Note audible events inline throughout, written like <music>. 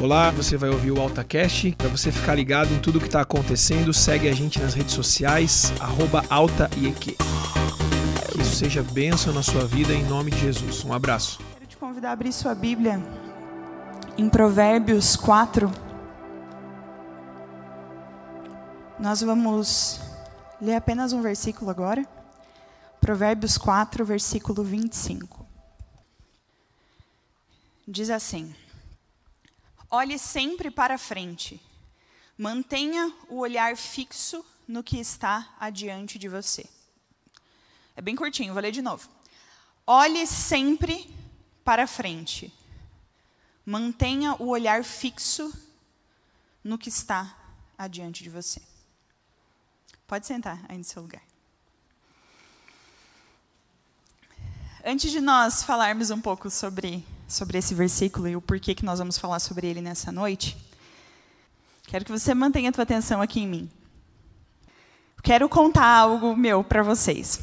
Olá, você vai ouvir o AltaCast. Para você ficar ligado em tudo que está acontecendo, segue a gente nas redes sociais, AltaIEQ. Que isso seja bênção na sua vida em nome de Jesus. Um abraço. Quero te convidar a abrir sua Bíblia em Provérbios 4. Nós vamos ler apenas um versículo agora. Provérbios 4, versículo 25. Diz assim: Olhe sempre para frente. Mantenha o olhar fixo no que está adiante de você. É bem curtinho, vou ler de novo. Olhe sempre para frente. Mantenha o olhar fixo no que está adiante de você. Pode sentar aí no seu lugar. Antes de nós falarmos um pouco sobre sobre esse versículo e o porquê que nós vamos falar sobre ele nessa noite, quero que você mantenha a tua atenção aqui em mim. Quero contar algo meu para vocês.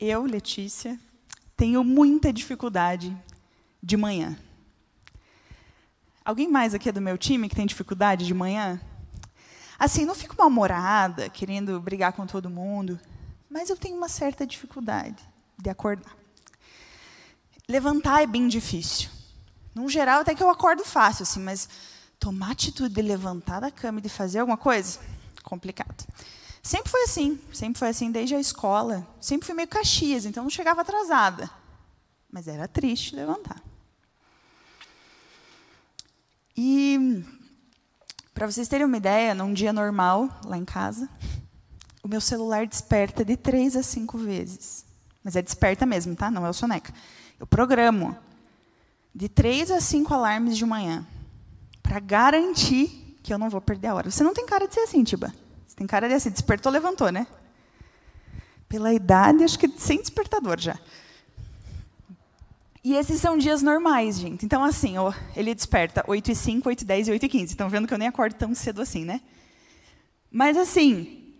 Eu, Letícia, tenho muita dificuldade de manhã. Alguém mais aqui é do meu time que tem dificuldade de manhã? Assim, não fico mal-humorada, querendo brigar com todo mundo, mas eu tenho uma certa dificuldade de acordar. Levantar é bem difícil. No geral, até que eu acordo fácil, assim, mas tomar atitude de levantar da cama e de fazer alguma coisa, complicado. Sempre foi assim, sempre foi assim desde a escola. Sempre fui meio caxias, então não chegava atrasada. Mas era triste levantar. E, para vocês terem uma ideia, num dia normal, lá em casa, o meu celular desperta de três a cinco vezes. Mas é desperta mesmo, tá? Não é o soneca. Eu programo de três a cinco alarmes de manhã para garantir que eu não vou perder a hora. Você não tem cara de ser assim, Tiba. Você tem cara de assim, despertou, levantou, né? Pela idade, acho que sem despertador já. E esses são dias normais, gente. Então, assim, ele desperta 8 e 5, 8 e 10 e 8 e 15. Estão vendo que eu nem acordo tão cedo assim, né? Mas, assim,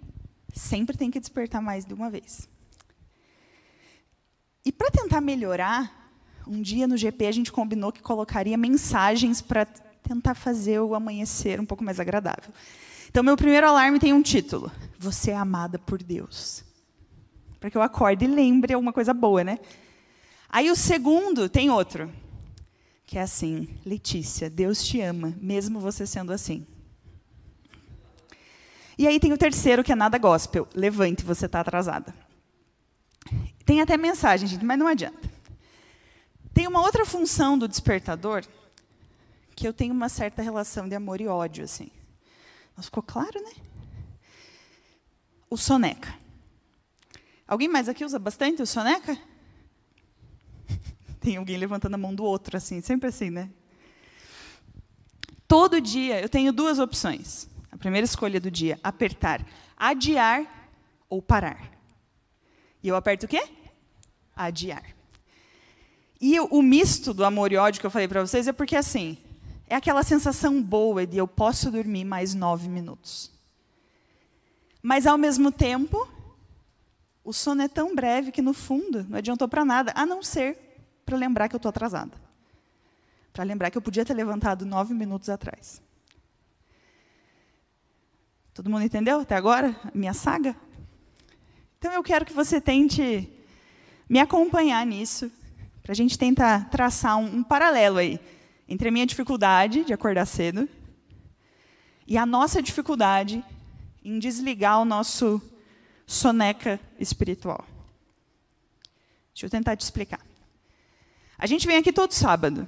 sempre tem que despertar mais de uma vez. E para tentar melhorar, um dia no GP a gente combinou que colocaria mensagens para tentar fazer o amanhecer um pouco mais agradável. Então, meu primeiro alarme tem um título: Você é amada por Deus. Para que eu acorde e lembre alguma coisa boa, né? Aí o segundo tem outro, que é assim: Letícia, Deus te ama, mesmo você sendo assim. E aí tem o terceiro, que é nada gospel: Levante, você está atrasada. Tem até mensagem, gente, mas não adianta. Tem uma outra função do despertador que eu tenho uma certa relação de amor e ódio, assim. Mas ficou claro, né? O soneca. Alguém mais aqui usa bastante o soneca? <laughs> Tem alguém levantando a mão do outro, assim, sempre assim, né? Todo dia eu tenho duas opções. A primeira escolha do dia, apertar adiar ou parar. E eu aperto o quê? Adiar. E o, misto do amor e ódio que eu falei para vocês é porque, assim, é aquela sensação boa de eu posso dormir mais nove minutos. Mas, ao mesmo tempo, o sono é tão breve que, no fundo, não adiantou para nada, a não ser para lembrar que eu estou atrasada. Para lembrar que eu podia ter levantado nove minutos atrás. Todo mundo entendeu até agora? Minha saga? Então eu quero que você tente me acompanhar nisso, para a gente tentar traçar um, um paralelo aí entre a minha dificuldade de acordar cedo e a nossa dificuldade em desligar o nosso soneca espiritual. Deixa eu tentar te explicar. A gente vem aqui todo sábado,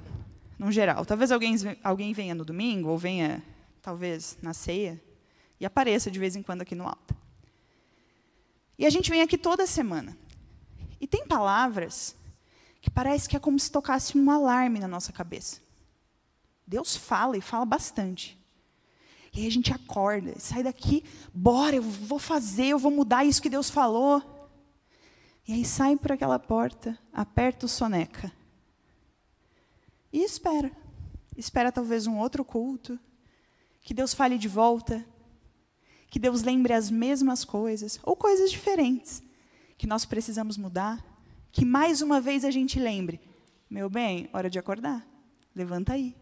no geral. Talvez alguém, alguém venha no domingo, ou venha, talvez, na ceia, e apareça de vez em quando aqui no alto. E a gente vem aqui toda semana. E tem palavras que parece que é como se tocasse um alarme na nossa cabeça. Deus fala e fala bastante. E aí a gente acorda, sai daqui, bora, eu vou fazer, eu vou mudar isso que Deus falou. E aí sai por aquela porta, aperta o soneca. E espera. Espera talvez um outro culto, que Deus fale de volta, que Deus lembre as mesmas coisas ou coisas diferentes que nós precisamos mudar, que mais uma vez a gente lembre, meu bem, hora de acordar, levanta aí.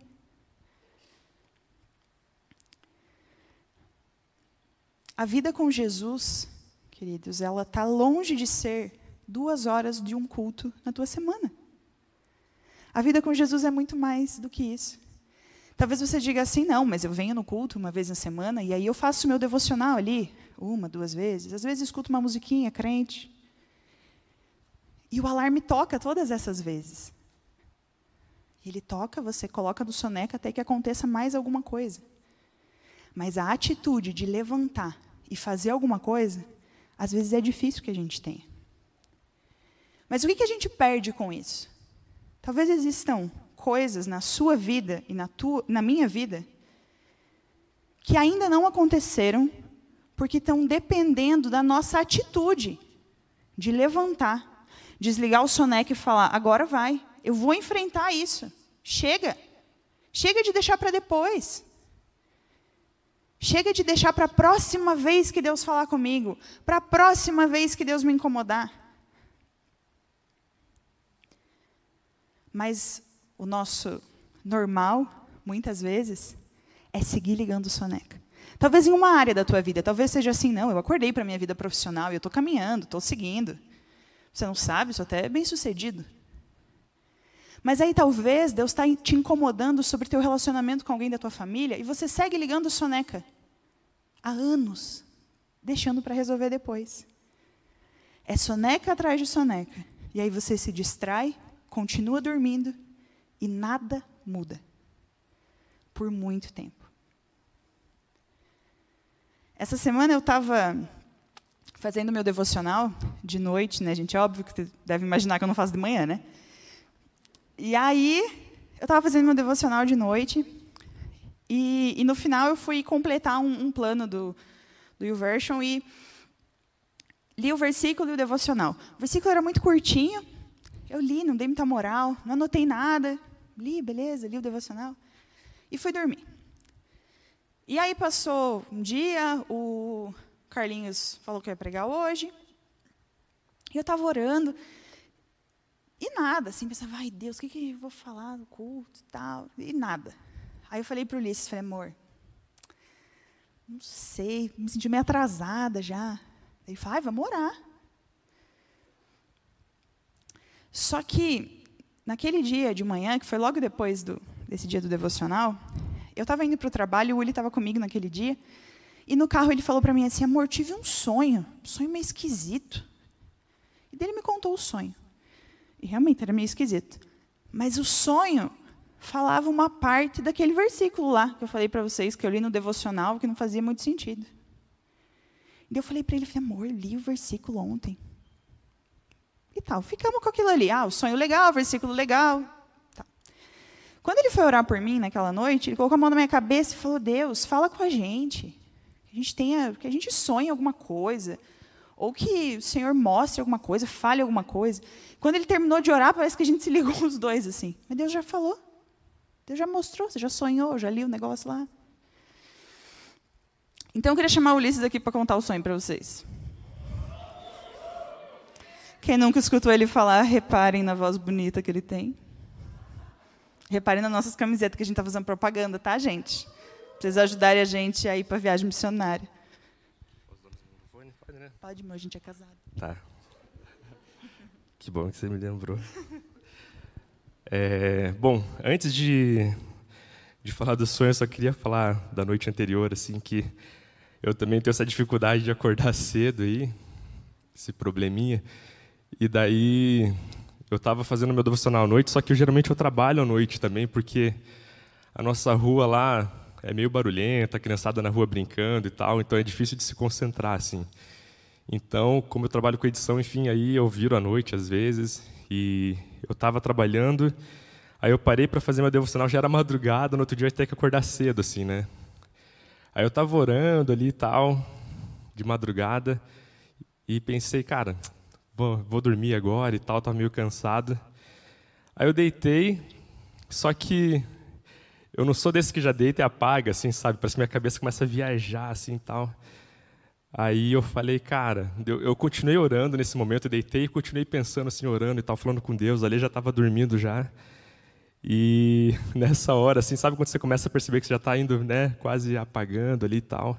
A vida com Jesus, queridos, ela está longe de ser duas horas de um culto na tua semana. A vida com Jesus é muito mais do que isso. Talvez você diga assim, não, mas eu venho no culto uma vez na semana e aí eu faço meu devocional ali, uma, duas vezes. Às vezes escuto uma musiquinha crente. E o alarme toca todas essas vezes. Ele toca, você coloca no soneca até que aconteça mais alguma coisa. Mas a atitude de levantar e fazer alguma coisa, às vezes é difícil que a gente tenha. Mas o que, a gente perde com isso? Talvez existam coisas na sua vida e na, tua, na minha vida que ainda não aconteceram porque estão dependendo da nossa atitude de levantar, desligar o soneca e falar: agora vai, eu vou enfrentar isso. Chega. Chega de deixar para depois. Chega de deixar para a próxima vez que Deus falar comigo, para a próxima vez que Deus me incomodar. Mas o nosso normal, muitas vezes, é seguir ligando soneca. Talvez em uma área da tua vida, talvez seja assim, não, eu acordei para a minha vida profissional, eu estou caminhando, estou seguindo. Você não sabe, isso até é bem sucedido. Mas aí talvez Deus está te incomodando sobre teu relacionamento com alguém da tua família e você segue ligando soneca há anos, deixando para resolver depois. É soneca atrás de soneca. E aí você se distrai, continua dormindo e nada muda. Por muito tempo. Essa semana eu estava fazendo meu devocional de noite, né, gente? É óbvio que você deve imaginar que eu não faço de manhã, né? E aí, eu estava fazendo meu devocional de noite, e, e no final eu fui completar um, um plano do, do YouVersion e li o versículo e o devocional. O versículo era muito curtinho, eu li, não dei muita moral, não anotei nada, li, beleza, li o devocional, e fui dormir. E aí passou um dia, o Carlinhos falou que ia pregar hoje, e eu estava orando, e nada, assim, pensava, ai Deus, o que, que eu vou falar no culto e tal? E nada. Aí eu falei para o Ulisses, falei, amor, não sei, me senti meio atrasada já. Ele falou, ai, vamos orar. Só que, naquele dia de manhã, que foi logo depois do, desse dia do devocional, eu estava indo para o trabalho, o Uli estava comigo naquele dia, e no carro ele falou para mim assim, amor, tive um sonho, um sonho meio esquisito. E dele me contou o sonho. E realmente era meio esquisito. Mas o sonho falava uma parte daquele versículo lá que eu falei para vocês, que eu li no devocional, que não fazia muito sentido. E eu falei para ele, amor, li o versículo ontem. E tal, ficamos com aquilo ali. Ah, o sonho legal, o versículo legal. Tá. Quando ele foi orar por mim naquela noite, ele colocou a mão na minha cabeça e falou, Deus, fala com a gente. Que a gente tenha, que a gente sonhe alguma coisa ou que o Senhor mostre alguma coisa, fale alguma coisa. Quando ele terminou de orar, parece que a gente se ligou os dois assim. Mas Deus já falou. Deus já mostrou, você já sonhou, já li o negócio lá. Então eu queria chamar o Ulisses aqui para contar o sonho para vocês. Quem nunca escutou ele falar, reparem na voz bonita que ele tem. Reparem nas nossas camisetas que a gente está fazendo propaganda, tá, gente? Vocês ajudarem a gente a ir para viagem missionária. Pode, meu, a gente é casado. Tá. Que bom que você me lembrou. É, bom, antes de, de falar do sonho, eu só queria falar da noite anterior, assim, que eu também tenho essa dificuldade de acordar <laughs> cedo aí, esse probleminha. E daí eu estava fazendo meu devocional à noite, só que eu, geralmente eu trabalho à noite também, porque a nossa rua lá é meio barulhenta, a criançada na rua brincando e tal, então é difícil de se concentrar assim. Então, como eu trabalho com edição, enfim, aí eu viro à noite às vezes e eu estava trabalhando, aí eu parei para fazer meu devocional, já era madrugada, no outro dia eu ia ter que acordar cedo, assim, né? Aí eu estava orando ali e tal, de madrugada, e pensei, cara, vou, vou dormir agora e tal, estava meio cansado. Aí eu deitei, só que eu não sou desse que já deita e apaga, assim, sabe? Parece que minha cabeça começa a viajar, assim, e tal. Aí eu falei, cara, eu, eu continuei orando nesse momento, deitei e continuei pensando assim, orando e tal, falando com Deus. Ali já estava dormindo já. E <laughs> nessa hora, assim, sabe quando você começa a perceber que você já está indo, né, quase apagando ali e tal.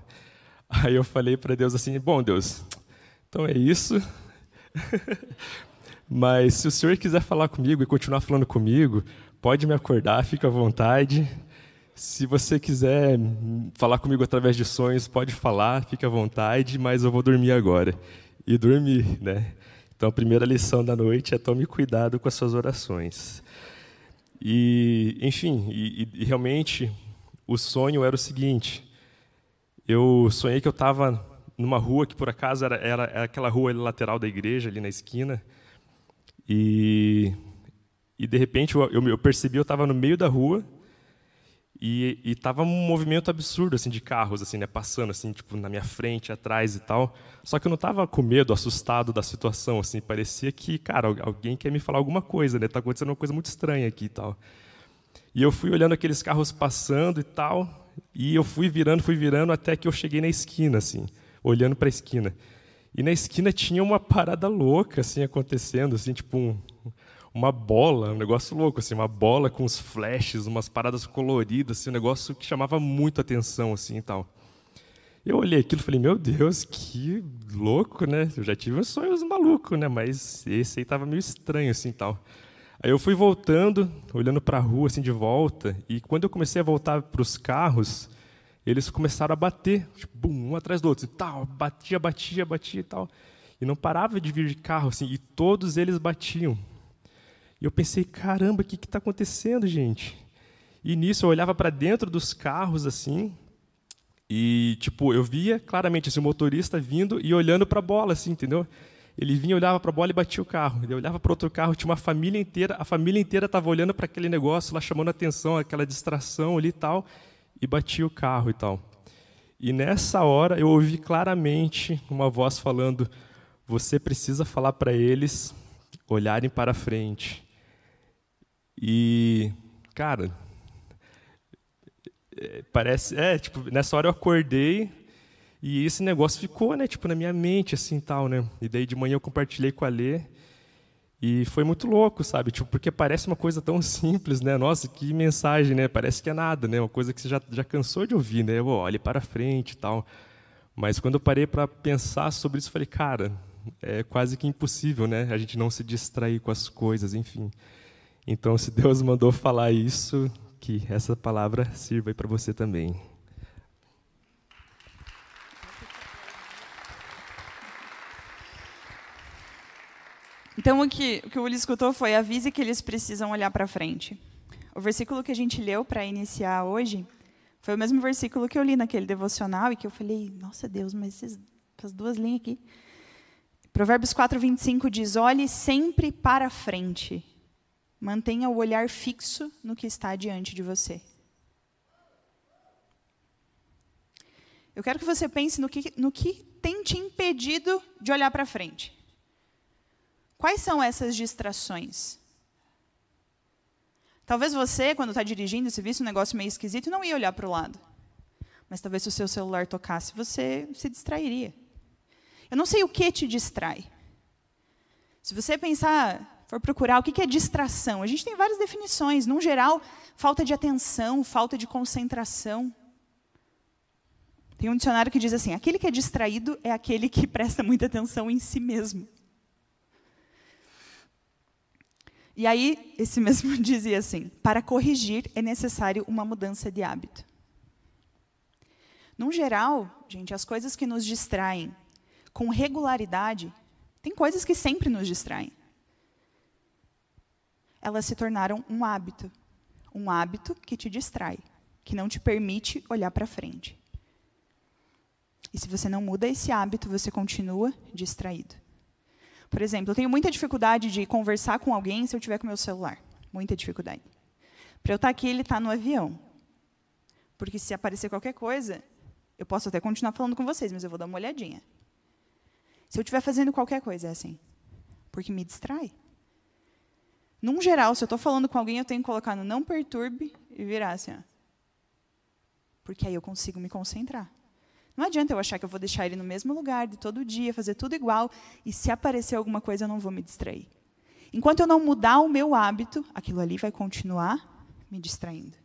Aí eu falei para Deus assim: Bom, Deus, então é isso. <laughs> Mas se o senhor quiser falar comigo e continuar falando comigo, pode me acordar, fica à vontade. Se você quiser falar comigo através de sonhos, pode falar, fica à vontade, mas eu vou dormir agora. E dormir, né? Então a primeira lição da noite é tome cuidado com as suas orações. E, enfim, e, e realmente o sonho era o seguinte: eu sonhei que eu estava numa rua que por acaso era, era, era aquela rua lateral da igreja ali na esquina. E e de repente eu, eu, eu percebi eu estava no meio da rua e estava um movimento absurdo assim de carros assim né passando assim tipo na minha frente atrás e tal. Só que eu não estava com medo assustado da situação assim. Parecia que cara alguém quer me falar alguma coisa né? Tá acontecendo uma coisa muito estranha aqui e tal. E eu fui olhando aqueles carros passando e tal e eu fui virando, fui virando até que eu cheguei na esquina, assim, olhando para a esquina. E na esquina tinha uma parada louca, assim, acontecendo, assim, tipo um, uma bola, um negócio louco, assim, uma bola com os flashes, umas paradas coloridas, assim, um negócio que chamava muito atenção, assim, e tal. Eu olhei aquilo e falei, meu Deus, que louco, né? Eu já tive uns sonhos malucos, né? Mas esse aí tava meio estranho, assim, tal. Aí eu fui voltando, olhando para a rua assim de volta, e quando eu comecei a voltar para os carros, eles começaram a bater, tipo, bum, um atrás do outro, e tal, batia, batia, batia e tal. E não parava de vir de carro assim, e todos eles batiam. E eu pensei, caramba, o que está acontecendo, gente? E nisso eu olhava para dentro dos carros assim, e tipo, eu via claramente esse motorista vindo e olhando para a bola assim, entendeu? Ele vinha, olhava para a bola e batia o carro. Ele olhava para outro carro, tinha uma família inteira, a família inteira estava olhando para aquele negócio lá, chamando atenção, aquela distração ali e tal, e batia o carro e tal. E nessa hora eu ouvi claramente uma voz falando: Você precisa falar para eles olharem para frente. E, cara, é, parece. É, tipo, nessa hora eu acordei, e esse negócio ficou, né, tipo, na minha mente, assim, tal, né? E daí de manhã eu compartilhei com a Lê, e foi muito louco, sabe? Tipo, porque parece uma coisa tão simples, né? Nossa, que mensagem, né? Parece que é nada, né? Uma coisa que você já, já cansou de ouvir, né? Olhe para frente e tal. Mas quando eu parei para pensar sobre isso, falei, cara, é quase que impossível, né? A gente não se distrair com as coisas, enfim. Então, se Deus <laughs> mandou falar isso, que essa palavra sirva para você também. Então, o que, o que o escutou foi: avise que eles precisam olhar para frente. O versículo que a gente leu para iniciar hoje foi o mesmo versículo que eu li naquele devocional e que eu falei: nossa Deus, mas esses, essas duas linhas aqui. Provérbios 4, 25 diz: olhe sempre para frente, mantenha o olhar fixo no que está diante de você. Eu quero que você pense no que, no que tem te impedido de olhar para frente. Quais são essas distrações? Talvez você, quando está dirigindo, se visse um negócio meio esquisito, não ia olhar para o lado. Mas talvez se o seu celular tocasse, você se distrairia. Eu não sei o que te distrai. Se você pensar, for procurar o que é distração, a gente tem várias definições. No geral, falta de atenção, falta de concentração. Tem um dicionário que diz assim: aquele que é distraído é aquele que presta muita atenção em si mesmo. E aí, esse <laughs> mesmo dizia assim: para corrigir é necessário uma mudança de hábito. No geral, gente, as coisas que nos distraem com regularidade, tem coisas que sempre nos distraem. Elas se tornaram um hábito. Um hábito que te distrai, que não te permite olhar para frente. E se você não muda esse hábito, você continua distraído. Por exemplo, eu tenho muita dificuldade de conversar com alguém se eu tiver com meu celular. Muita dificuldade. Para eu estar aqui, ele está no avião. Porque se aparecer qualquer coisa, eu posso até continuar falando com vocês, mas eu vou dar uma olhadinha. Se eu estiver fazendo qualquer coisa, é assim. Porque me distrai. Num geral, se eu estou falando com alguém, eu tenho que colocar no não perturbe e virar assim. Ó. Porque aí eu consigo me concentrar. Não adianta eu achar que eu vou deixar ele no mesmo lugar de todo dia, fazer tudo igual, e se aparecer alguma coisa eu não vou me distrair. Enquanto eu não mudar o meu hábito, aquilo ali vai continuar me distraindo.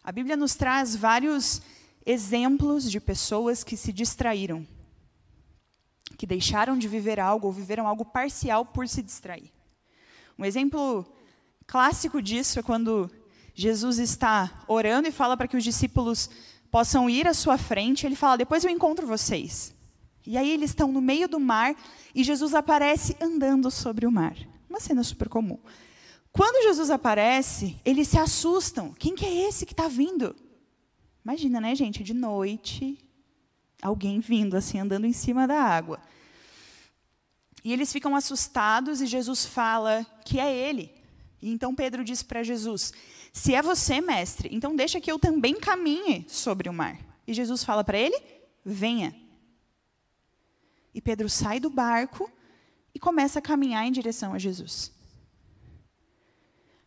A Bíblia nos traz vários exemplos de pessoas que se distraíram, que deixaram de viver algo ou viveram algo parcial por se distrair. Um exemplo clássico disso é quando Jesus está orando e fala para que os discípulos possam ir à sua frente. Ele fala: Depois eu encontro vocês. E aí eles estão no meio do mar e Jesus aparece andando sobre o mar. Uma cena super comum. Quando Jesus aparece, eles se assustam. Quem que é esse que está vindo? Imagina, né, gente? De noite, alguém vindo assim, andando em cima da água. E eles ficam assustados e Jesus fala que é ele. E então Pedro diz para Jesus: Se é você, mestre, então deixa que eu também caminhe sobre o mar. E Jesus fala para ele: Venha. E Pedro sai do barco e começa a caminhar em direção a Jesus.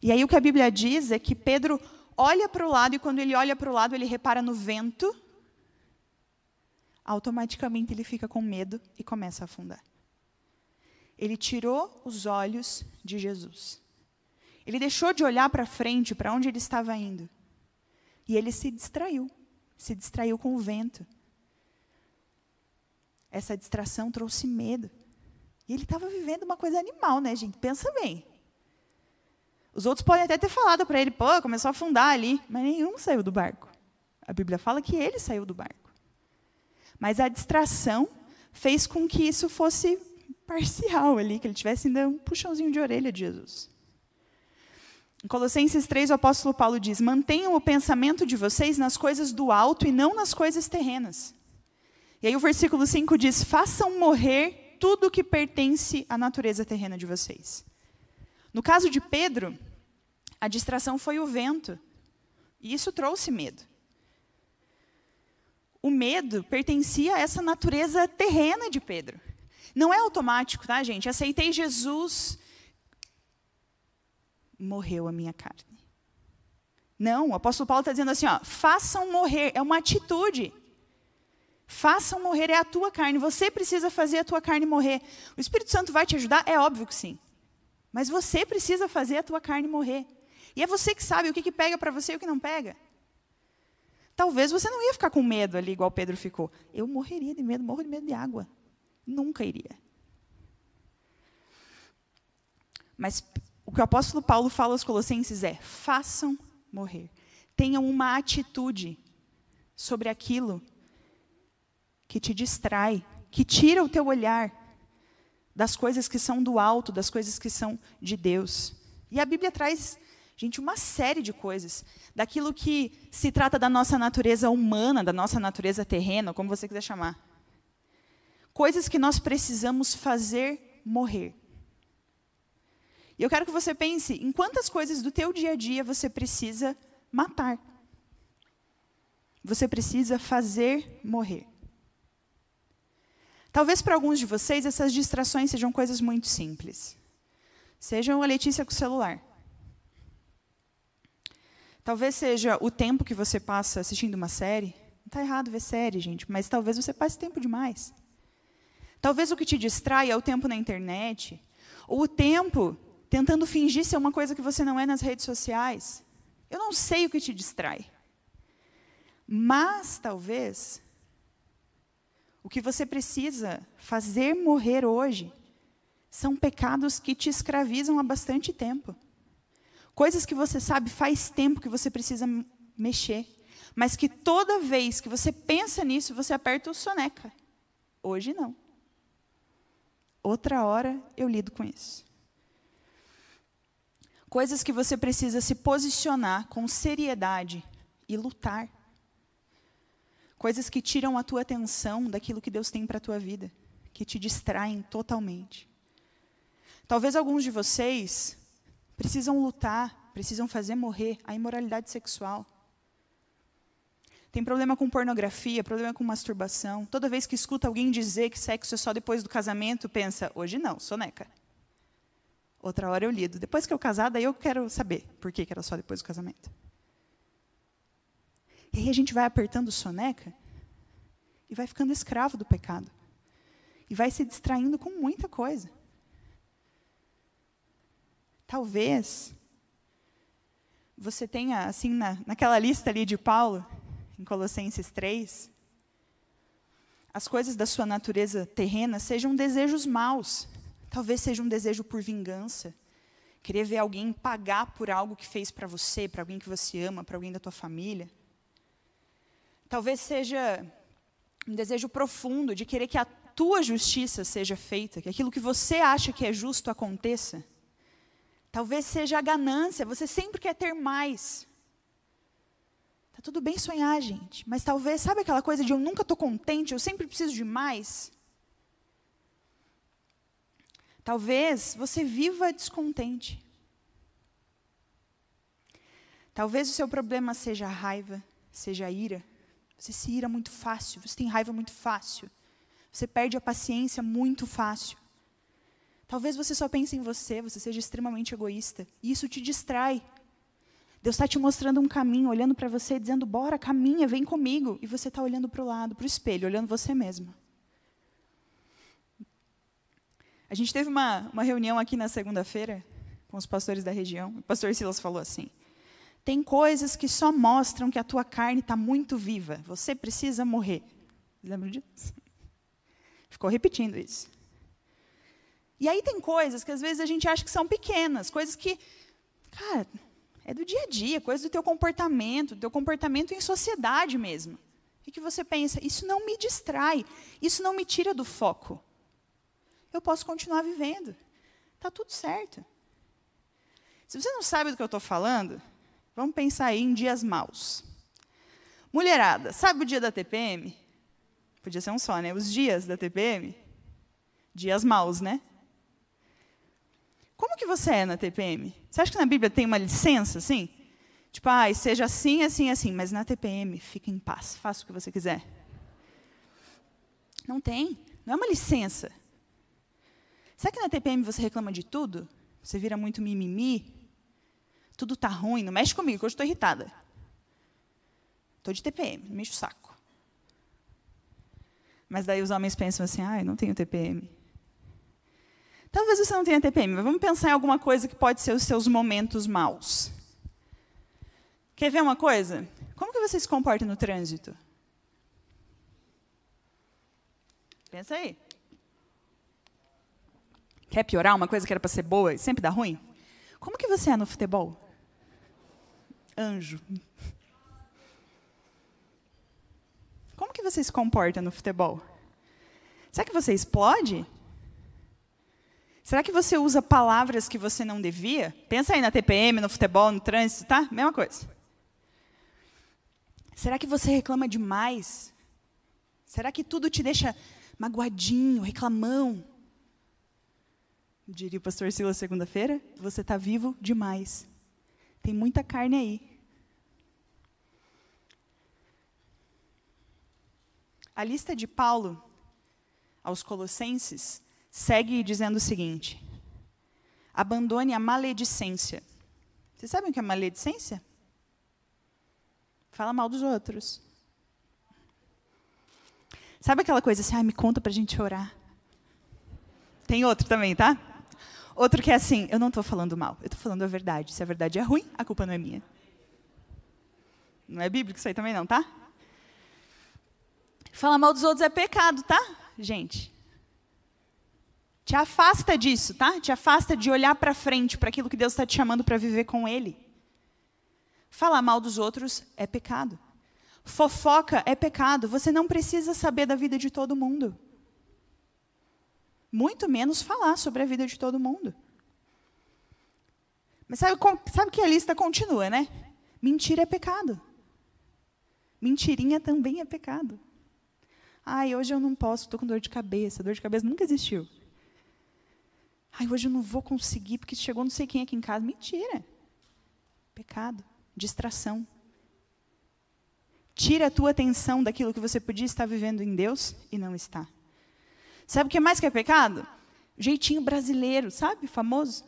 E aí o que a Bíblia diz é que Pedro olha para o lado e quando ele olha para o lado, ele repara no vento. Automaticamente ele fica com medo e começa a afundar. Ele tirou os olhos de Jesus. Ele deixou de olhar para frente, para onde ele estava indo. E ele se distraiu. Se distraiu com o vento. Essa distração trouxe medo. E ele estava vivendo uma coisa animal, né, gente? Pensa bem. Os outros podem até ter falado para ele, pô, começou a afundar ali, mas nenhum saiu do barco. A Bíblia fala que ele saiu do barco. Mas a distração fez com que isso fosse parcial ali, que ele tivesse ainda um puxãozinho de orelha de Jesus. Em Colossenses 3, o apóstolo Paulo diz: Mantenham o pensamento de vocês nas coisas do alto e não nas coisas terrenas. E aí o versículo 5 diz: Façam morrer tudo que pertence à natureza terrena de vocês. No caso de Pedro, a distração foi o vento. E isso trouxe medo. O medo pertencia a essa natureza terrena de Pedro. Não é automático, tá, gente? Aceitei Jesus, morreu a minha carne. Não, o apóstolo Paulo está dizendo assim: ó, façam morrer, é uma atitude. Façam morrer é a tua carne. Você precisa fazer a tua carne morrer. O Espírito Santo vai te ajudar? É óbvio que sim. Mas você precisa fazer a tua carne morrer. E é você que sabe o que, que pega para você e o que não pega. Talvez você não ia ficar com medo ali, igual Pedro ficou. Eu morreria de medo, morro de medo de água. Nunca iria. Mas o que o apóstolo Paulo fala aos Colossenses é: façam morrer. Tenham uma atitude sobre aquilo que te distrai, que tira o teu olhar das coisas que são do alto, das coisas que são de Deus. E a Bíblia traz, gente, uma série de coisas, daquilo que se trata da nossa natureza humana, da nossa natureza terrena, como você quiser chamar. Coisas que nós precisamos fazer morrer. E eu quero que você pense em quantas coisas do teu dia a dia você precisa matar. Você precisa fazer morrer. Talvez para alguns de vocês essas distrações sejam coisas muito simples. Sejam a Letícia com o celular. Talvez seja o tempo que você passa assistindo uma série. Não está errado ver série, gente, mas talvez você passe tempo demais. Talvez o que te distrai é o tempo na internet, ou o tempo tentando fingir ser uma coisa que você não é nas redes sociais. Eu não sei o que te distrai. Mas talvez o que você precisa fazer morrer hoje são pecados que te escravizam há bastante tempo. Coisas que você sabe faz tempo que você precisa mexer, mas que toda vez que você pensa nisso, você aperta o soneca. Hoje não. Outra hora eu lido com isso. Coisas que você precisa se posicionar com seriedade e lutar. Coisas que tiram a tua atenção daquilo que Deus tem para a tua vida, que te distraem totalmente. Talvez alguns de vocês precisam lutar, precisam fazer morrer a imoralidade sexual. Tem problema com pornografia, problema com masturbação. Toda vez que escuta alguém dizer que sexo é só depois do casamento, pensa, hoje não, soneca. Outra hora eu lido. Depois que eu casar, daí eu quero saber por que era só depois do casamento. E aí a gente vai apertando soneca e vai ficando escravo do pecado. E vai se distraindo com muita coisa. Talvez você tenha, assim, na, naquela lista ali de Paulo, em Colossenses 3, as coisas da sua natureza terrena sejam desejos maus. Talvez seja um desejo por vingança, querer ver alguém pagar por algo que fez para você, para alguém que você ama, para alguém da tua família. Talvez seja um desejo profundo de querer que a tua justiça seja feita, que aquilo que você acha que é justo aconteça. Talvez seja a ganância, você sempre quer ter mais. Tá tudo bem sonhar, gente, mas talvez, sabe aquela coisa de eu nunca estou contente, eu sempre preciso de mais? Talvez você viva descontente. Talvez o seu problema seja raiva, seja ira. Você se ira muito fácil, você tem raiva muito fácil. Você perde a paciência muito fácil. Talvez você só pense em você, você seja extremamente egoísta. E isso te distrai. Deus está te mostrando um caminho, olhando para você, dizendo: bora, caminha, vem comigo. E você está olhando para o lado, para o espelho, olhando você mesmo. A gente teve uma, uma reunião aqui na segunda-feira com os pastores da região. O pastor Silas falou assim: tem coisas que só mostram que a tua carne está muito viva. Você precisa morrer. Lembra disso? <laughs> Ficou repetindo isso. E aí tem coisas que às vezes a gente acha que são pequenas, coisas que, cara, é do dia a dia, coisas do teu comportamento, do teu comportamento em sociedade mesmo. E que você pensa, isso não me distrai, isso não me tira do foco. Eu posso continuar vivendo. Está tudo certo. Se você não sabe do que eu estou falando, vamos pensar aí em dias maus. Mulherada, sabe o dia da TPM? Podia ser um só, né? Os dias da TPM? Dias maus, né? Como que você é na TPM? Você acha que na Bíblia tem uma licença, assim? Tipo, ah, seja assim, assim, assim, mas na TPM, fica em paz, faça o que você quiser. Não tem. Não é uma licença. Será que na TPM você reclama de tudo? Você vira muito mimimi? Tudo tá ruim, não mexe comigo, que hoje estou irritada. Estou de TPM, não mexe o saco. Mas daí os homens pensam assim, ah, eu não tenho TPM. Talvez você não tenha TPM, mas vamos pensar em alguma coisa que pode ser os seus momentos maus. Quer ver uma coisa? Como que você se comporta no trânsito? Pensa aí. Quer piorar uma coisa que era para ser boa e sempre dá ruim? Como que você é no futebol? Anjo. Como que você se comporta no futebol? Será que você explode? Será que você usa palavras que você não devia? Pensa aí na TPM, no futebol, no trânsito, tá? Mesma coisa. Será que você reclama demais? Será que tudo te deixa magoadinho, reclamão? Diria o pastor Silas segunda-feira, você está vivo demais. Tem muita carne aí. A lista de Paulo aos Colossenses segue dizendo o seguinte: abandone a maledicência. Vocês sabem o que é maledicência? Fala mal dos outros. Sabe aquela coisa assim, ah, me conta para a gente orar? Tem outro também, tá? Outro que é assim, eu não estou falando mal, eu estou falando a verdade. Se a verdade é ruim, a culpa não é minha. Não é bíblico isso aí também não, tá? Falar mal dos outros é pecado, tá? Gente. Te afasta disso, tá? Te afasta de olhar para frente, para aquilo que Deus está te chamando para viver com Ele. Falar mal dos outros é pecado. Fofoca é pecado. Você não precisa saber da vida de todo mundo. Muito menos falar sobre a vida de todo mundo. Mas sabe, sabe que a lista continua, né? Mentira é pecado. Mentirinha também é pecado. Ai, hoje eu não posso, estou com dor de cabeça. Dor de cabeça nunca existiu. Ai, hoje eu não vou conseguir porque chegou não sei quem aqui em casa. Mentira. Pecado. Distração. Tira a tua atenção daquilo que você podia estar vivendo em Deus e não está. Sabe o que mais que é pecado? Jeitinho brasileiro, sabe? Famoso.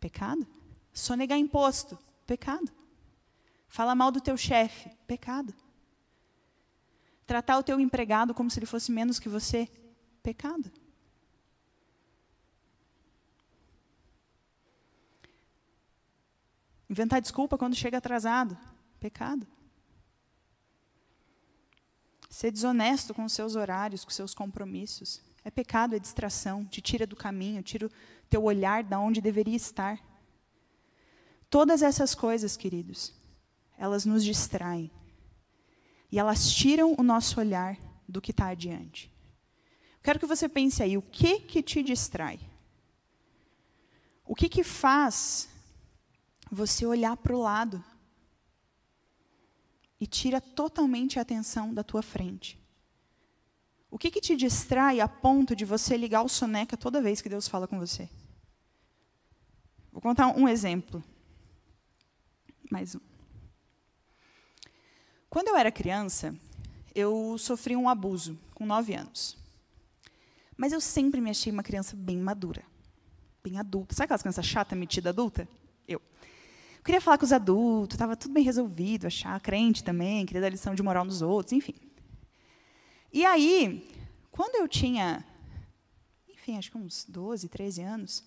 Pecado. Sonegar imposto. Pecado. Falar mal do teu chefe. Pecado. Tratar o teu empregado como se ele fosse menos que você, pecado. Inventar desculpa quando chega atrasado, pecado. Ser desonesto com os seus horários, com os seus compromissos. É pecado, é distração, te tira do caminho, tira o teu olhar da onde deveria estar. Todas essas coisas, queridos, elas nos distraem. E elas tiram o nosso olhar do que está adiante. Quero que você pense aí, o que que te distrai? O que que faz você olhar para o lado e tira totalmente a atenção da tua frente? O que que te distrai a ponto de você ligar o soneca toda vez que Deus fala com você? Vou contar um exemplo. Mais um. Quando eu era criança, eu sofri um abuso com nove anos. Mas eu sempre me achei uma criança bem madura, bem adulta. Sabe aquelas crianças chata, metida adulta? Eu. eu queria falar com os adultos, estava tudo bem resolvido, achar crente também, queria dar lição de moral nos outros, enfim. E aí, quando eu tinha, enfim, acho que uns 12, 13 anos,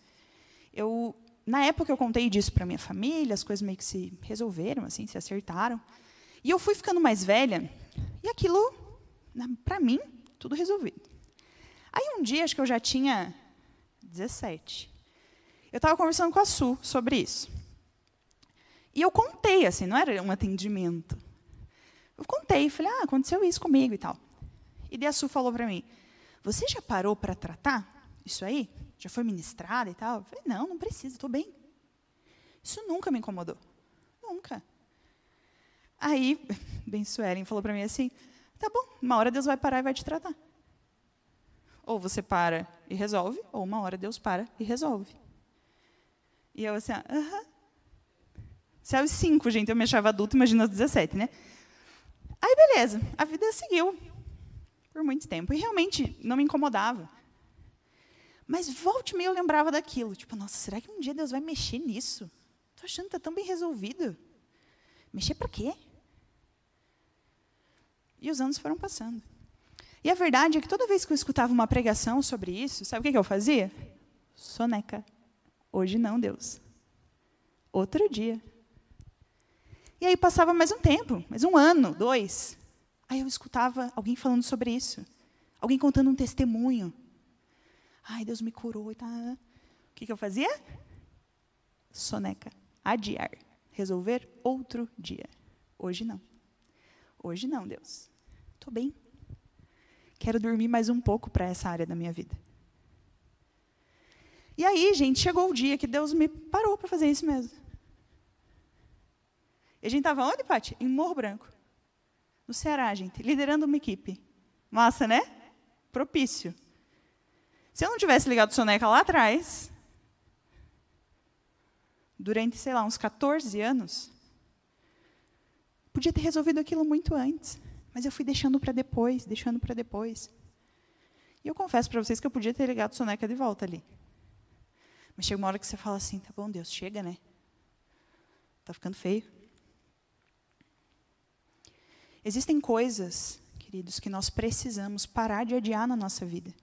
eu, na época eu contei disso para minha família, as coisas meio que se resolveram, assim, se acertaram. E eu fui ficando mais velha, e aquilo, para mim, tudo resolvido. Aí um dia, acho que eu já tinha 17, eu estava conversando com a Su sobre isso. E eu contei, assim, não era um atendimento. Eu contei, falei, ah, aconteceu isso comigo e tal. E daí a Su falou para mim, você já parou para tratar isso aí? Já foi ministrada e tal? Eu falei, não, não precisa, estou bem. Isso nunca me incomodou. Nunca. Aí, <laughs> Ben Suelen falou para mim assim: tá bom, uma hora Deus vai parar e vai te tratar. Ou você para e resolve, ou uma hora Deus para e resolve. E eu assim, aham. Se é os cinco, gente, eu me achava adulto, imagina os 17, né? Aí, beleza, a vida seguiu por muito tempo. E realmente não me incomodava. Mas volte meia eu lembrava daquilo. Tipo, nossa, será que um dia Deus vai mexer nisso? Estou achando que está tão bem resolvido. Mexer para quê? E os anos foram passando. E a verdade é que toda vez que eu escutava uma pregação sobre isso, sabe o que, que eu fazia? Soneca. Hoje não, Deus. Outro dia. E aí passava mais um tempo, mais um ano, dois. Aí eu escutava alguém falando sobre isso. Alguém contando um testemunho. Ai, Deus me curou e tá. O que, que eu fazia? Soneca. Adiar. Resolver outro dia. Hoje não. Hoje não, Deus. Estou bem. Quero dormir mais um pouco para essa área da minha vida. E aí, gente, chegou o dia que Deus me parou para fazer isso mesmo. E a gente estava onde, Paty? Em Morro Branco. No Ceará, gente, liderando uma equipe. Massa, né? Propício. Se eu não tivesse ligado o Soneca lá atrás, durante, sei lá, uns 14 anos, Podia ter resolvido aquilo muito antes, mas eu fui deixando para depois, deixando para depois. E eu confesso para vocês que eu podia ter ligado soneca de volta ali. Mas chega uma hora que você fala assim, tá bom, Deus, chega, né? Tá ficando feio. Existem coisas, queridos, que nós precisamos parar de adiar na nossa vida.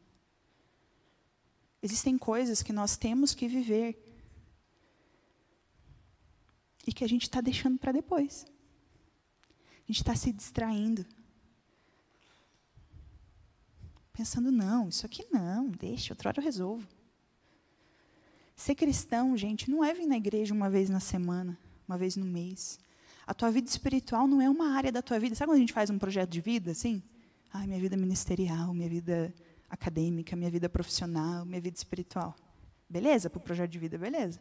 Existem coisas que nós temos que viver e que a gente está deixando para depois. A gente está se distraindo. Pensando, não, isso aqui não, deixa, outra hora eu resolvo. Ser cristão, gente, não é vir na igreja uma vez na semana, uma vez no mês. A tua vida espiritual não é uma área da tua vida. Sabe quando a gente faz um projeto de vida, assim? Ai, minha vida ministerial, minha vida acadêmica, minha vida profissional, minha vida espiritual. Beleza, para o projeto de vida, beleza.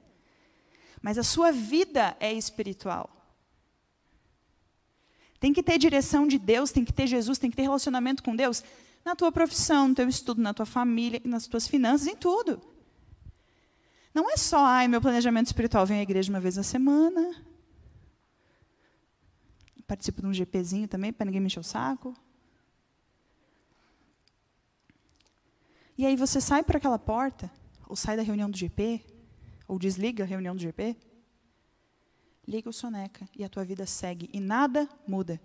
Mas a sua vida é espiritual. Tem que ter direção de Deus, tem que ter Jesus, tem que ter relacionamento com Deus na tua profissão, no teu estudo, na tua família, nas tuas finanças, em tudo. Não é só, ai, meu planejamento espiritual, vem à igreja uma vez na semana. Participo de um GPzinho também, para ninguém me encher o saco. E aí você sai para aquela porta, ou sai da reunião do GP, ou desliga a reunião do GP, liga o soneca e a tua vida segue e nada muda.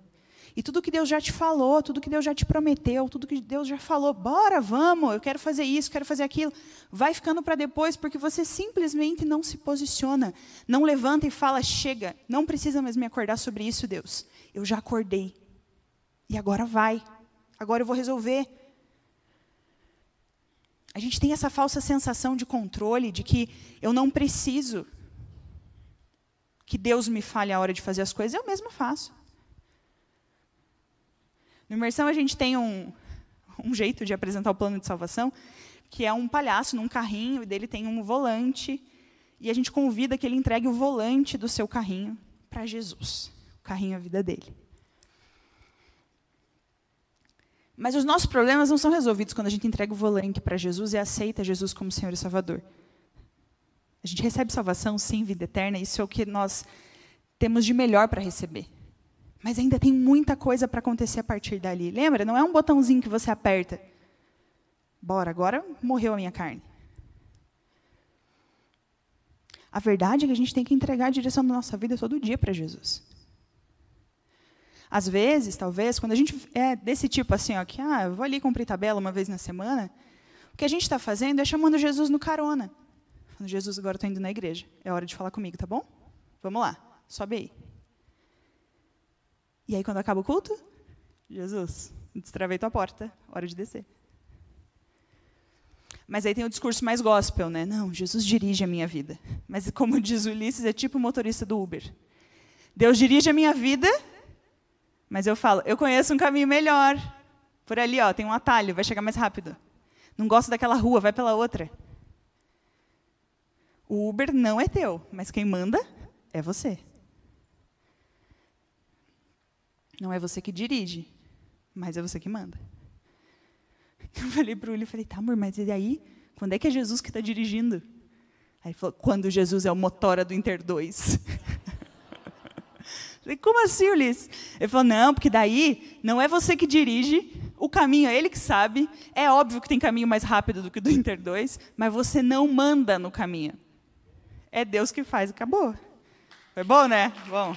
E tudo que Deus já te falou, tudo que Deus já te prometeu, tudo que Deus já falou, bora, vamos, eu quero fazer isso, quero fazer aquilo, vai ficando para depois porque você simplesmente não se posiciona, não levanta e fala, chega, não precisa mais me acordar sobre isso, Deus. Eu já acordei. E agora vai. agora eu vou resolver. A gente tem essa falsa sensação de controle, de que eu não preciso que Deus me fale a hora de fazer as coisas, eu mesma faço. No Imersão, a gente tem um, um jeito de apresentar o plano de salvação, que é um palhaço num carrinho, e dele tem um volante, e a gente convida que ele entregue o volante do seu carrinho para Jesus. O carrinho é a vida dele. Mas os nossos problemas não são resolvidos quando a gente entrega o volante para Jesus e aceita Jesus como Senhor e Salvador. A gente recebe salvação, sim, vida eterna, isso é o que nós temos de melhor para receber. Mas ainda tem muita coisa para acontecer a partir dali. Lembra? Não é um botãozinho que você aperta. Bora, agora morreu a minha carne. A verdade é que a gente tem que entregar a direção da nossa vida todo dia para Jesus. Às vezes, talvez, quando a gente é desse tipo assim, ó, que ah, eu vou ali cumprir tabela uma vez na semana, o que a gente está fazendo é chamando Jesus no carona. Jesus, agora estou indo na igreja. É hora de falar comigo, tá bom? Vamos lá, sobe aí. E aí, quando acaba o culto, Jesus, destravei tua porta, hora de descer. Mas aí tem o discurso mais gospel, né? Não, Jesus dirige a minha vida. Mas como diz Ulisses, é tipo o motorista do Uber. Deus dirige a minha vida mas eu falo, eu conheço um caminho melhor. Por ali, ó, tem um atalho, vai chegar mais rápido. Não gosto daquela rua, vai pela outra. O Uber não é teu, mas quem manda é você. Não é você que dirige, mas é você que manda. Eu falei para o Uli, falei, tá, amor, mas e aí? Quando é que é Jesus que está dirigindo? Aí ele falou, quando Jesus é o motora do Inter 2. Falei, como assim, Ulisses? Ele falou, não, porque daí não é você que dirige, o caminho é ele que sabe. É óbvio que tem caminho mais rápido do que do Inter 2, mas você não manda no caminho. É Deus que faz, acabou. Foi bom, né? Bom.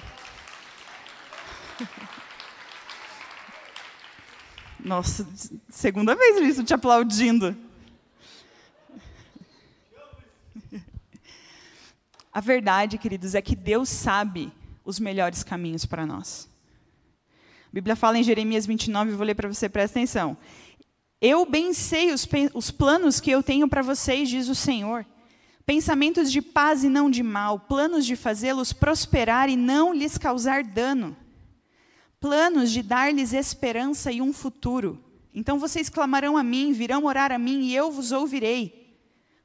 Nossa, segunda vez isso te aplaudindo. A verdade, queridos, é que Deus sabe os melhores caminhos para nós. A Bíblia fala em Jeremias 29, vou ler para você, presta atenção. Eu bem sei os, os planos que eu tenho para vocês, diz o Senhor. Pensamentos de paz e não de mal, planos de fazê-los prosperar e não lhes causar dano. Planos de dar-lhes esperança e um futuro. Então vocês clamarão a mim, virão orar a mim e eu vos ouvirei.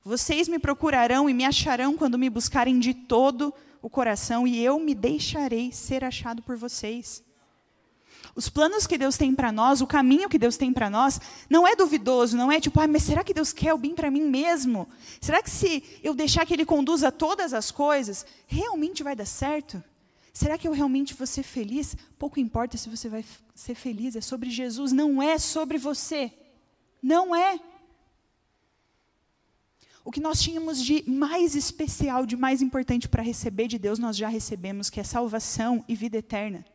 Vocês me procurarão e me acharão quando me buscarem de todo o coração e eu me deixarei ser achado por vocês. Os planos que Deus tem para nós, o caminho que Deus tem para nós, não é duvidoso, não é tipo, ah, mas será que Deus quer o bem para mim mesmo? Será que se eu deixar que Ele conduza todas as coisas, realmente vai dar certo? Será que eu realmente vou ser feliz? Pouco importa se você vai ser feliz, é sobre Jesus, não é sobre você. Não é. O que nós tínhamos de mais especial, de mais importante para receber de Deus, nós já recebemos, que é salvação e vida eterna.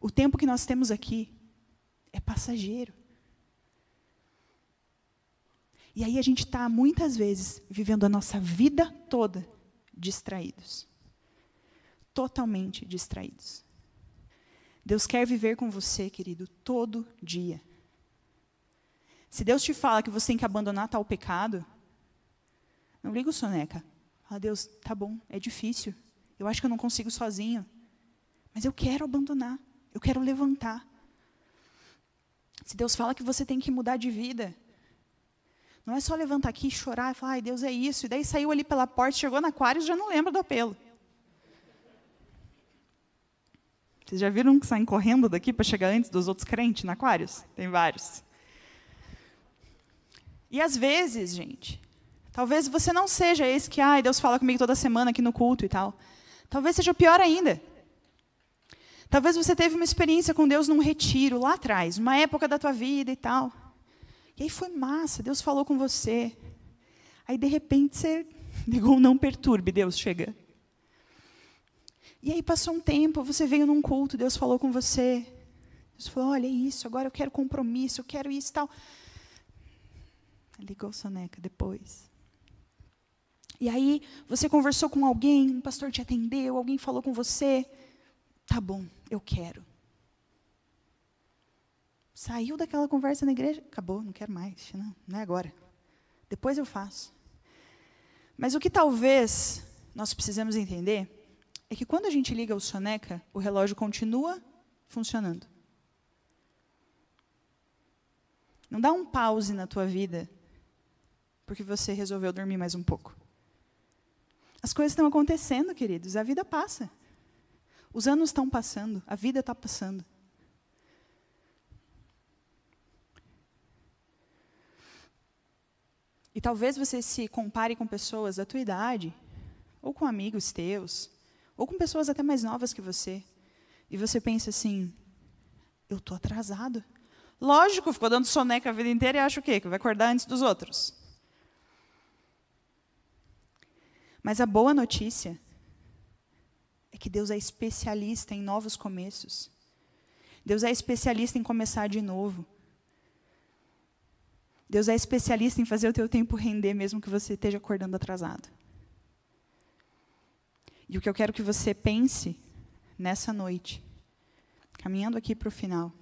O tempo que nós temos aqui é passageiro. E aí a gente está, muitas vezes, vivendo a nossa vida toda distraídos. Totalmente distraídos. Deus quer viver com você, querido, todo dia. Se Deus te fala que você tem que abandonar tal pecado, não liga o soneca. Fala, Deus, tá bom, é difícil. Eu acho que eu não consigo sozinho. Mas eu quero abandonar. Eu quero levantar. Se Deus fala que você tem que mudar de vida, não é só levantar aqui e chorar e falar, ai, Deus é isso. E daí saiu ali pela porta, chegou na aquário e já não lembra do apelo. Vocês já viram que saem correndo daqui para chegar antes dos outros crentes na Aquários? Tem vários. E às vezes, gente, talvez você não seja esse que, ai, Deus fala comigo toda semana aqui no culto e tal. Talvez seja pior ainda. Talvez você teve uma experiência com Deus num retiro lá atrás, uma época da tua vida e tal. E aí foi massa, Deus falou com você. Aí de repente você <laughs> ligou não perturbe, Deus chega. E aí passou um tempo, você veio num culto, Deus falou com você. Deus falou: olha é isso, agora eu quero compromisso, eu quero isso e tal. Ligou soneca depois. E aí, você conversou com alguém, um pastor te atendeu, alguém falou com você. Tá bom, eu quero. Saiu daquela conversa na igreja, acabou, não quero mais, não, não é agora. Depois eu faço. Mas o que talvez nós precisamos entender é que quando a gente liga o soneca, o relógio continua funcionando. Não dá um pause na tua vida porque você resolveu dormir mais um pouco. As coisas estão acontecendo, queridos, a vida passa. Os anos estão passando, a vida está passando. E talvez você se compare com pessoas da tua idade, ou com amigos teus, ou com pessoas até mais novas que você. E você pensa assim: eu estou atrasado. Lógico, ficou dando soneca a vida inteira e acha o quê? Que vai acordar antes dos outros. Mas a boa notícia é que Deus é especialista em novos começos. Deus é especialista em começar de novo. Deus é especialista em fazer o teu tempo render, mesmo que você esteja acordando atrasado. E o que eu quero que você pense nessa noite, caminhando aqui para o final,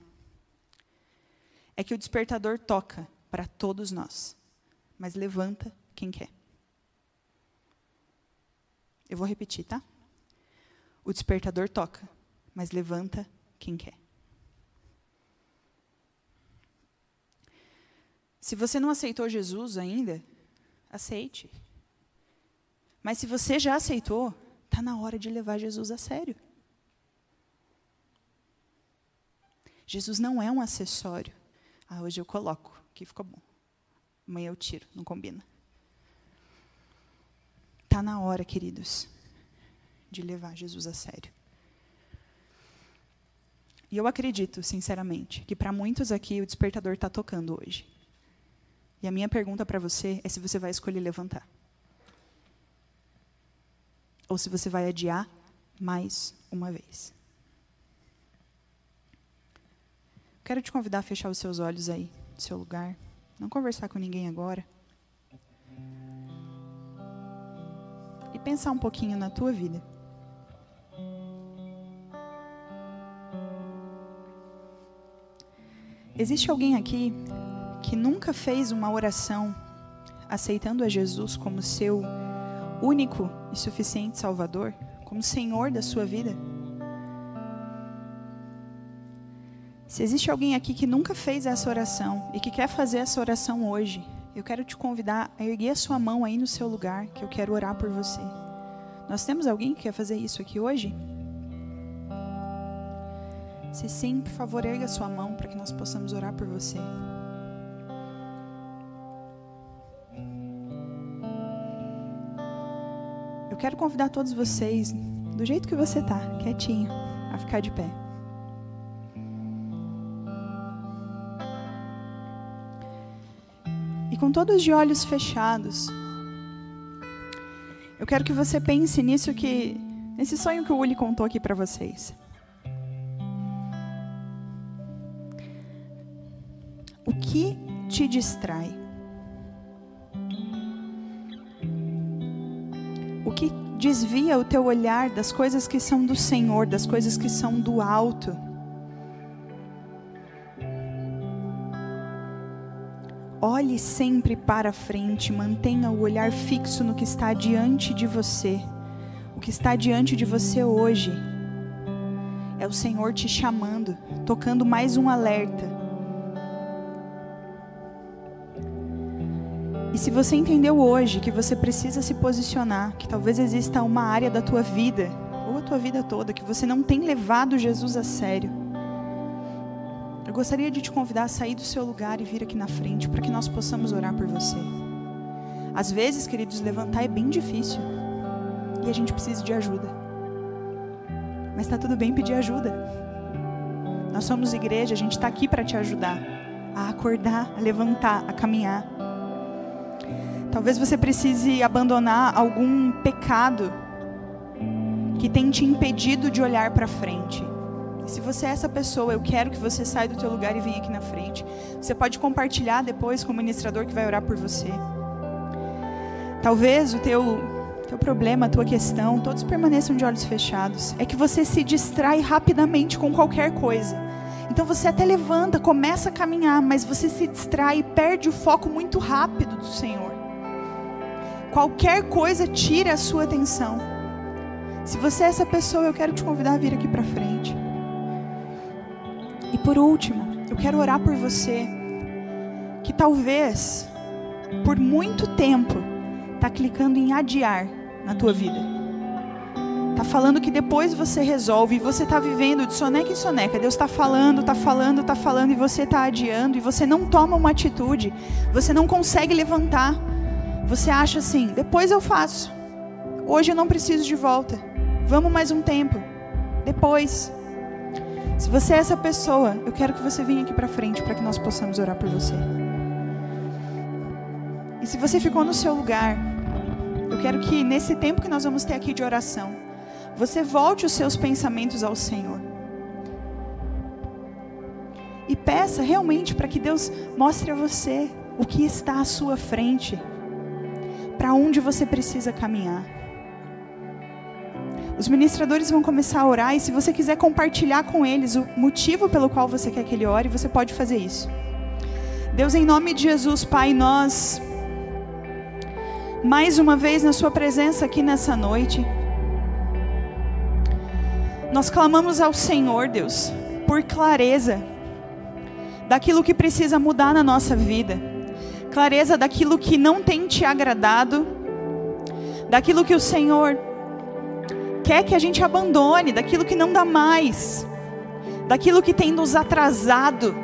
é que o despertador toca para todos nós, mas levanta quem quer. Eu vou repetir, tá? O despertador toca, mas levanta quem quer. Se você não aceitou Jesus ainda, aceite. Mas se você já aceitou, está na hora de levar Jesus a sério. Jesus não é um acessório. Ah, hoje eu coloco, que ficou bom. Amanhã eu tiro, não combina. Está na hora, queridos, de levar Jesus a sério. E eu acredito, sinceramente, que para muitos aqui o despertador está tocando hoje. E a minha pergunta para você é se você vai escolher levantar. Ou se você vai adiar mais uma vez. Quero te convidar a fechar os seus olhos aí, no seu lugar. Não conversar com ninguém agora. E pensar um pouquinho na tua vida. Existe alguém aqui que nunca fez uma oração aceitando a Jesus como seu único e suficiente Salvador, como Senhor da sua vida? Se existe alguém aqui que nunca fez essa oração e que quer fazer essa oração hoje, eu quero te convidar a erguer a sua mão aí no seu lugar, que eu quero orar por você. Nós temos alguém que quer fazer isso aqui hoje? Se sim, por favor, erga a sua mão para que nós possamos orar por você. Eu quero convidar todos vocês, do jeito que você está, quietinho, a ficar de pé. E com todos de olhos fechados, eu quero que você pense nisso que nesse sonho que o Uli contou aqui para vocês. O que te distrai? Desvia o teu olhar das coisas que são do Senhor, das coisas que são do alto? Olhe sempre para frente, mantenha o olhar fixo no que está diante de você. O que está diante de você hoje é o Senhor te chamando, tocando mais um alerta. E se você entendeu hoje que você precisa se posicionar, que talvez exista uma área da tua vida, ou a tua vida toda, que você não tem levado Jesus a sério, gostaria de te convidar a sair do seu lugar e vir aqui na frente para que nós possamos orar por você. Às vezes, queridos, levantar é bem difícil e a gente precisa de ajuda. Mas está tudo bem pedir ajuda. Nós somos igreja, a gente está aqui para te ajudar a acordar, a levantar, a caminhar. Talvez você precise abandonar algum pecado que tem te impedido de olhar para frente. Se você é essa pessoa, eu quero que você saia do teu lugar e venha aqui na frente. Você pode compartilhar depois com o ministrador que vai orar por você. Talvez o teu teu problema, a tua questão, todos permaneçam de olhos fechados. É que você se distrai rapidamente com qualquer coisa. Então você até levanta, começa a caminhar, mas você se distrai e perde o foco muito rápido do Senhor. Qualquer coisa tira a sua atenção. Se você é essa pessoa, eu quero te convidar a vir aqui para frente. E por último, eu quero orar por você que talvez por muito tempo está clicando em adiar na tua vida. Tá falando que depois você resolve e você está vivendo de soneca em soneca. Deus está falando, está falando, está falando e você está adiando e você não toma uma atitude. Você não consegue levantar. Você acha assim: depois eu faço. Hoje eu não preciso de volta. Vamos mais um tempo. Depois. Se você é essa pessoa, eu quero que você venha aqui para frente para que nós possamos orar por você. E se você ficou no seu lugar, eu quero que nesse tempo que nós vamos ter aqui de oração, você volte os seus pensamentos ao Senhor. E peça realmente para que Deus mostre a você o que está à sua frente, para onde você precisa caminhar. Os ministradores vão começar a orar e se você quiser compartilhar com eles o motivo pelo qual você quer que ele ore, você pode fazer isso. Deus, em nome de Jesus, Pai, nós mais uma vez na sua presença aqui nessa noite, nós clamamos ao Senhor, Deus, por clareza daquilo que precisa mudar na nossa vida, clareza daquilo que não tem te agradado, daquilo que o Senhor quer que a gente abandone, daquilo que não dá mais, daquilo que tem nos atrasado,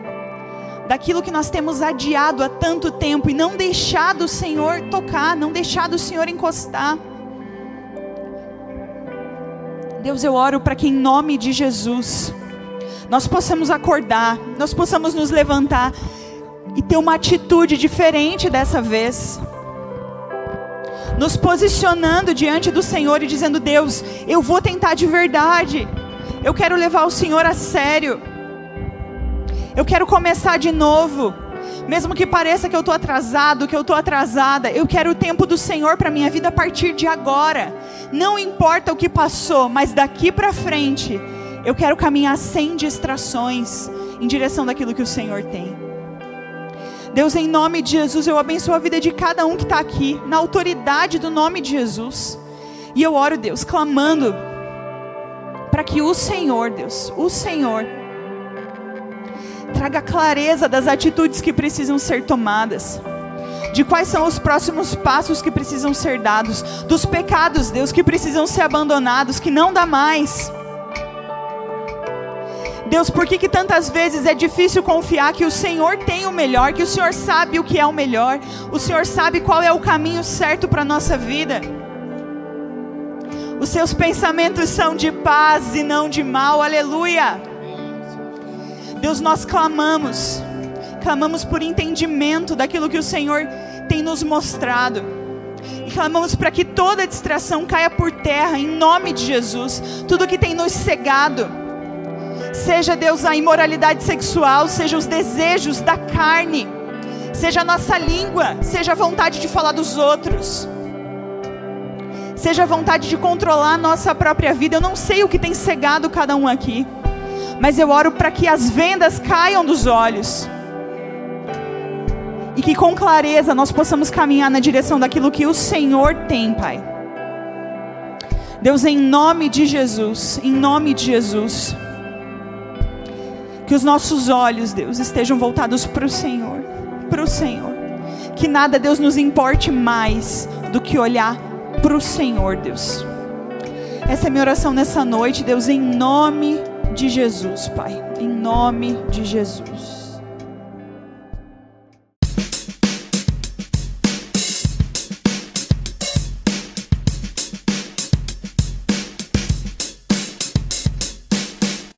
daquilo que nós temos adiado há tanto tempo e não deixado o Senhor tocar, não deixado o Senhor encostar. Deus, eu oro para que em nome de Jesus nós possamos acordar, nós possamos nos levantar e ter uma atitude diferente dessa vez. Nos posicionando diante do Senhor e dizendo: Deus, eu vou tentar de verdade. Eu quero levar o Senhor a sério. Eu quero começar de novo. Mesmo que pareça que eu estou atrasado, que eu estou atrasada, eu quero o tempo do Senhor para minha vida a partir de agora. Não importa o que passou, mas daqui para frente, eu quero caminhar sem distrações em direção daquilo que o Senhor tem. Deus, em nome de Jesus, eu abençoo a vida de cada um que está aqui, na autoridade do nome de Jesus. E eu oro, Deus, clamando para que o Senhor, Deus, o Senhor, traga clareza das atitudes que precisam ser tomadas, de quais são os próximos passos que precisam ser dados, dos pecados, Deus, que precisam ser abandonados, que não dá mais. Deus, por que, que tantas vezes é difícil confiar que o Senhor tem o melhor, que o Senhor sabe o que é o melhor, o Senhor sabe qual é o caminho certo para a nossa vida? Os seus pensamentos são de paz e não de mal, aleluia. Deus, nós clamamos, clamamos por entendimento daquilo que o Senhor tem nos mostrado. E clamamos para que toda distração caia por terra, em nome de Jesus. Tudo que tem nos cegado, seja Deus a imoralidade sexual, seja os desejos da carne, seja a nossa língua, seja a vontade de falar dos outros, seja a vontade de controlar a nossa própria vida. Eu não sei o que tem cegado cada um aqui mas eu oro para que as vendas caiam dos olhos. E que com clareza nós possamos caminhar na direção daquilo que o Senhor tem, Pai. Deus, em nome de Jesus, em nome de Jesus, que os nossos olhos, Deus, estejam voltados para o Senhor, para o Senhor. Que nada, Deus, nos importe mais do que olhar para o Senhor, Deus. Essa é minha oração nessa noite, Deus, em nome de Jesus, Pai. Em nome de Jesus.